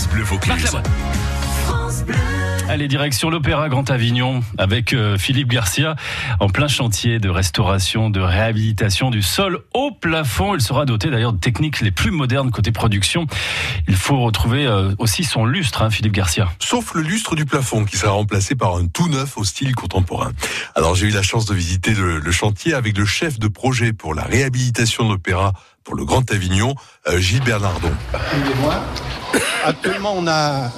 France Bleu Vaucluse. Allez, direction l'Opéra Grand Avignon avec euh, Philippe Garcia en plein chantier de restauration, de réhabilitation du sol au plafond. Il sera doté d'ailleurs de techniques les plus modernes côté production. Il faut retrouver euh, aussi son lustre, hein, Philippe Garcia. Sauf le lustre du plafond qui sera remplacé par un tout neuf au style contemporain. Alors j'ai eu la chance de visiter le, le, chantier avec le chef de projet pour la réhabilitation de l'Opéra pour le Grand Avignon, euh, Gilles Bernardon. Actuellement, on a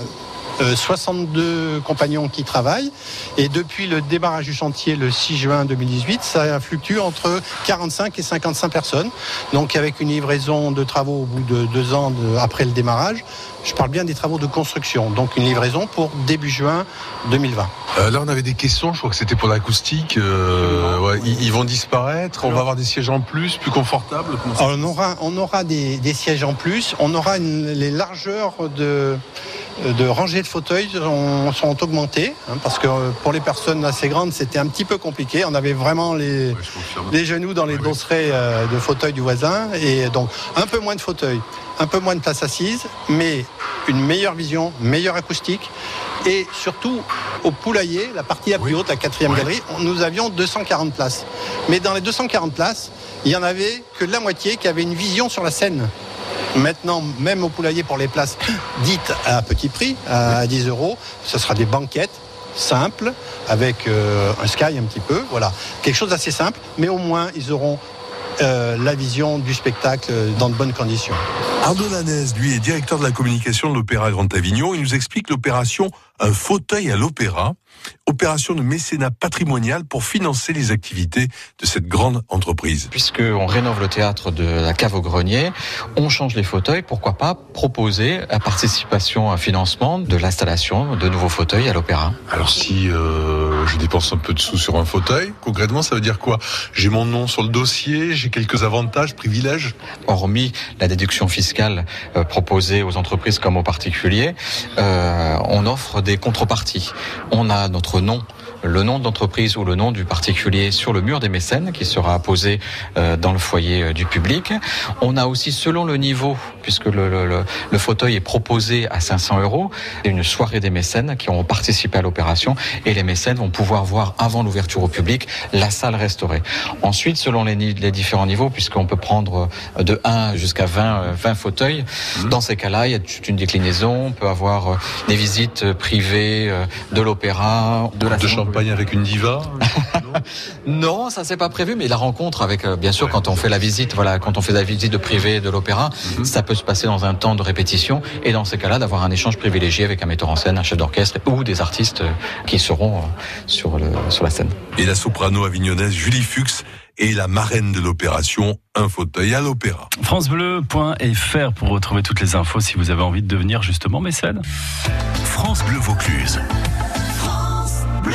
62 euh, compagnons qui travaillent. Et depuis le démarrage du chantier le 6 juin 2018, ça fluctue entre 45 et 55 personnes. Donc avec une livraison de travaux au bout de deux ans après le démarrage. Je parle bien des travaux de construction. Donc une livraison pour début juin 2020. Euh, là, on avait des questions. Je crois que c'était pour l'acoustique. Euh, ouais, ils, vont disparaître. On va avoir des sièges en plus, plus confortables. Alors, on aura, on aura des, des, sièges en plus. On aura une, les largeurs de de rangées de fauteuils sont, sont augmentées hein, parce que euh, pour les personnes assez grandes c'était un petit peu compliqué. On avait vraiment les, les genoux dans les dosserets euh, de fauteuils du voisin et donc un peu moins de fauteuils, un peu moins de place assise, mais une meilleure vision, meilleure acoustique et surtout au poulailler, la partie la plus haute, la quatrième galerie, nous avions 240 places. Mais dans les 240 places, il y en avait que la moitié qui avait une vision sur la scène. Maintenant, même au poulailler pour les places dites à petit prix, à 10 euros, ce sera des banquettes simples avec euh, un sky un petit peu, voilà, quelque chose d'assez simple, mais au moins ils auront euh, la vision du spectacle dans de bonnes conditions. Arnaud Lanez, lui, est directeur de la communication de l'Opéra Grand Avignon. Il nous explique l'opération Un fauteuil à l'Opéra opération de mécénat patrimonial pour financer les activités de cette grande entreprise. Puisqu'on rénove le théâtre de la cave au grenier, on change les fauteuils, pourquoi pas proposer la participation, un financement de l'installation de nouveaux fauteuils à l'opéra? Alors si euh, je dépense un peu de sous sur un fauteuil, concrètement ça veut dire quoi? J'ai mon nom sur le dossier, j'ai quelques avantages, privilèges? Hormis la déduction fiscale euh, proposée aux entreprises comme aux particuliers, euh, on offre des contreparties. On a notre nom le nom de l'entreprise ou le nom du particulier sur le mur des mécènes qui sera posé euh, dans le foyer euh, du public. On a aussi, selon le niveau, puisque le, le, le fauteuil est proposé à 500 euros, une soirée des mécènes qui ont participé à l'opération et les mécènes vont pouvoir voir avant l'ouverture au public la salle restaurée. Ensuite, selon les, les différents niveaux, puisqu'on peut prendre euh, de 1 jusqu'à 20, 20 fauteuils, mmh. dans ces cas-là, il y a toute une déclinaison. On peut avoir des visites privées de l'opéra, de la de avec une diva Non, ça c'est pas prévu, mais la rencontre avec, euh, bien sûr, quand on fait la visite, voilà, quand on fait la visite de privé de l'opéra, mhm. ça peut se passer dans un temps de répétition, et dans ces cas-là, d'avoir un échange privilégié avec un metteur en scène, un chef d'orchestre ou des artistes euh, qui seront euh, sur, le, sur la scène. Et la soprano avignonnaise Julie Fuchs est la marraine de l'opération Un fauteuil à l'opéra. FranceBleu.fr pour retrouver toutes les infos si vous avez envie de devenir justement mécène. France Bleu Vaucluse. France Bleu.